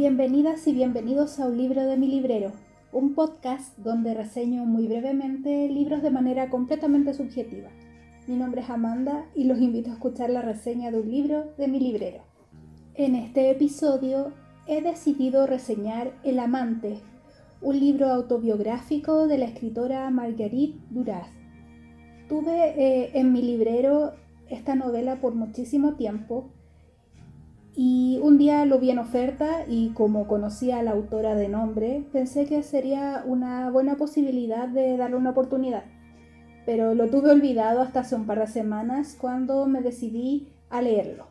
Bienvenidas y bienvenidos a Un libro de mi librero, un podcast donde reseño muy brevemente libros de manera completamente subjetiva. Mi nombre es Amanda y los invito a escuchar la reseña de un libro de mi librero. En este episodio he decidido reseñar El amante, un libro autobiográfico de la escritora Marguerite Duras. Tuve eh, en mi librero esta novela por muchísimo tiempo y un día lo vi en oferta y como conocía a la autora de nombre, pensé que sería una buena posibilidad de darle una oportunidad. Pero lo tuve olvidado hasta hace un par de semanas cuando me decidí a leerlo.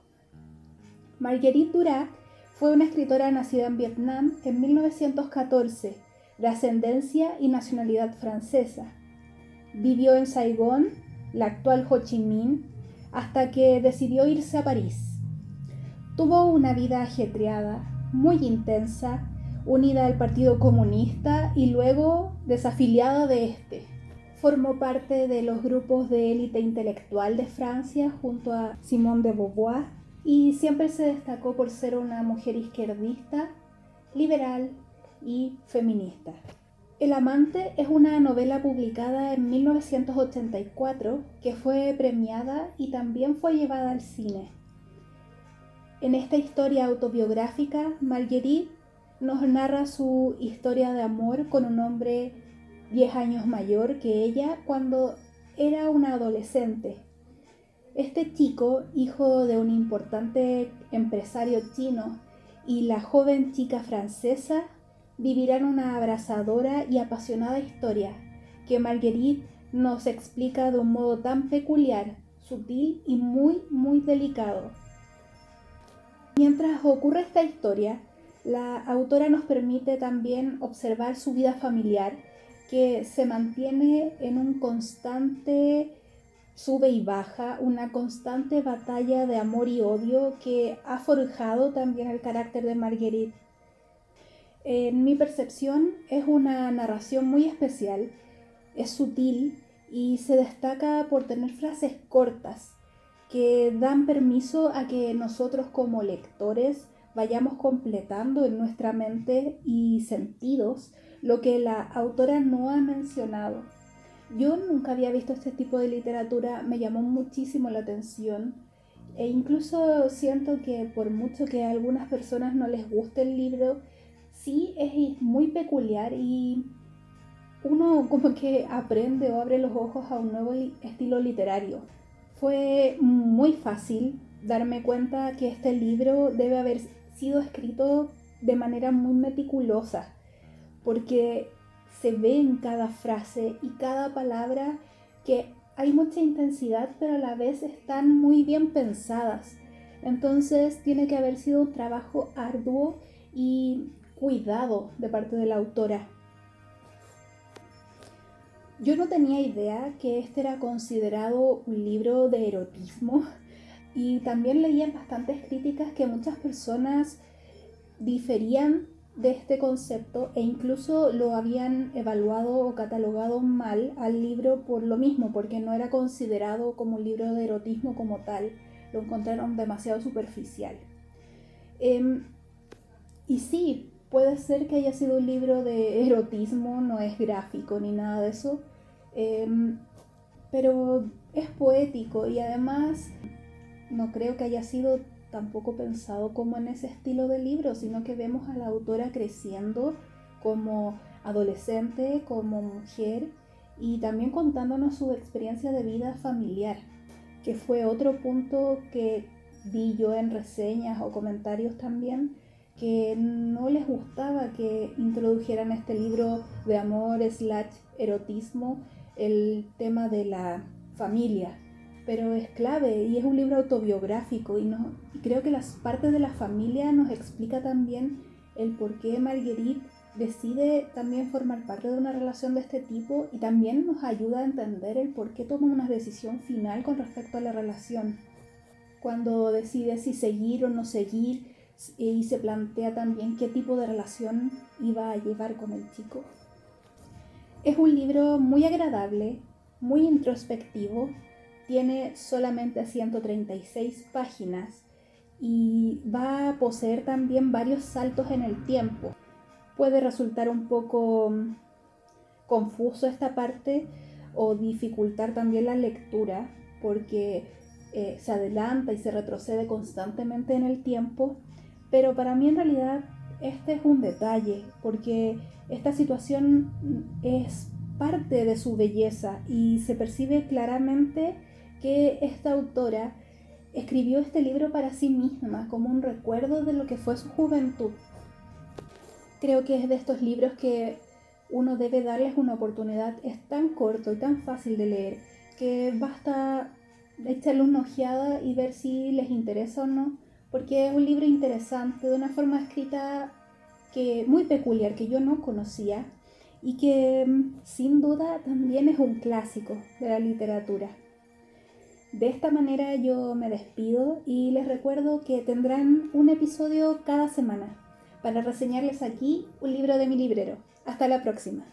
Marguerite Duras fue una escritora nacida en Vietnam en 1914, de ascendencia y nacionalidad francesa. Vivió en Saigón, la actual Ho Chi Minh, hasta que decidió irse a París Tuvo una vida ajetreada, muy intensa, unida al Partido Comunista y luego desafiliada de este. Formó parte de los grupos de élite intelectual de Francia junto a Simone de Beauvoir y siempre se destacó por ser una mujer izquierdista, liberal y feminista. El amante es una novela publicada en 1984 que fue premiada y también fue llevada al cine. En esta historia autobiográfica, Marguerite nos narra su historia de amor con un hombre 10 años mayor que ella cuando era una adolescente. Este chico, hijo de un importante empresario chino, y la joven chica francesa vivirán una abrasadora y apasionada historia que Marguerite nos explica de un modo tan peculiar, sutil y muy, muy delicado. Mientras ocurre esta historia, la autora nos permite también observar su vida familiar, que se mantiene en un constante sube y baja, una constante batalla de amor y odio que ha forjado también el carácter de Marguerite. En mi percepción es una narración muy especial, es sutil y se destaca por tener frases cortas, que dan permiso a que nosotros como lectores vayamos completando en nuestra mente y sentidos lo que la autora no ha mencionado. Yo nunca había visto este tipo de literatura, me llamó muchísimo la atención e incluso siento que por mucho que a algunas personas no les guste el libro, sí es muy peculiar y uno como que aprende o abre los ojos a un nuevo estilo literario. Fue muy fácil darme cuenta que este libro debe haber sido escrito de manera muy meticulosa, porque se ve en cada frase y cada palabra que hay mucha intensidad, pero a la vez están muy bien pensadas. Entonces tiene que haber sido un trabajo arduo y cuidado de parte de la autora. Yo no tenía idea que este era considerado un libro de erotismo y también leía bastantes críticas que muchas personas diferían de este concepto e incluso lo habían evaluado o catalogado mal al libro por lo mismo, porque no era considerado como un libro de erotismo como tal, lo encontraron demasiado superficial. Em, y sí, puede ser que haya sido un libro de erotismo, no es gráfico ni nada de eso, Em, pero es poético y además no creo que haya sido tampoco pensado como en ese estilo de libro, sino que vemos a la autora creciendo como adolescente, como mujer y también contándonos su experiencia de vida familiar, que fue otro punto que vi yo en reseñas o comentarios también, que no les gustaba que introdujeran este libro de amor slash erotismo el tema de la familia, pero es clave y es un libro autobiográfico y, no, creo que las partes de la familia nos explica también el por qué Marguerite decide también formar parte de una relación de este tipo y también nos ayuda a entender el por qué toma una decisión final con respecto a la relación. Cuando decide si seguir o no seguir y se plantea también qué tipo de relación iba a llevar con el chico. Es un libro muy agradable, muy introspectivo, tiene solamente 136 páginas y va a poseer también varios saltos en el tiempo. Puede resultar un poco mm, confuso esta parte o dificultar también la lectura porque eh, se adelanta y se retrocede constantemente en el tiempo, pero para mí en realidad este es un detalle porque esta situación es parte de su belleza y se percibe claramente que esta autora escribió este libro para sí misma, como un recuerdo de lo que fue su juventud. Creo que es de estos libros que uno debe darles una oportunidad. Es tan corto y tan fácil de leer que basta echarle una ojeada y ver si les interesa o no, porque es un libro interesante, de una forma escrita que muy peculiar, que yo no conocía y que mm, sin duda también es un clásico de la literatura. De esta manera yo me despido y les recuerdo que tendrán un episodio cada semana para reseñarles aquí un libro de mi librero. Hasta la próxima.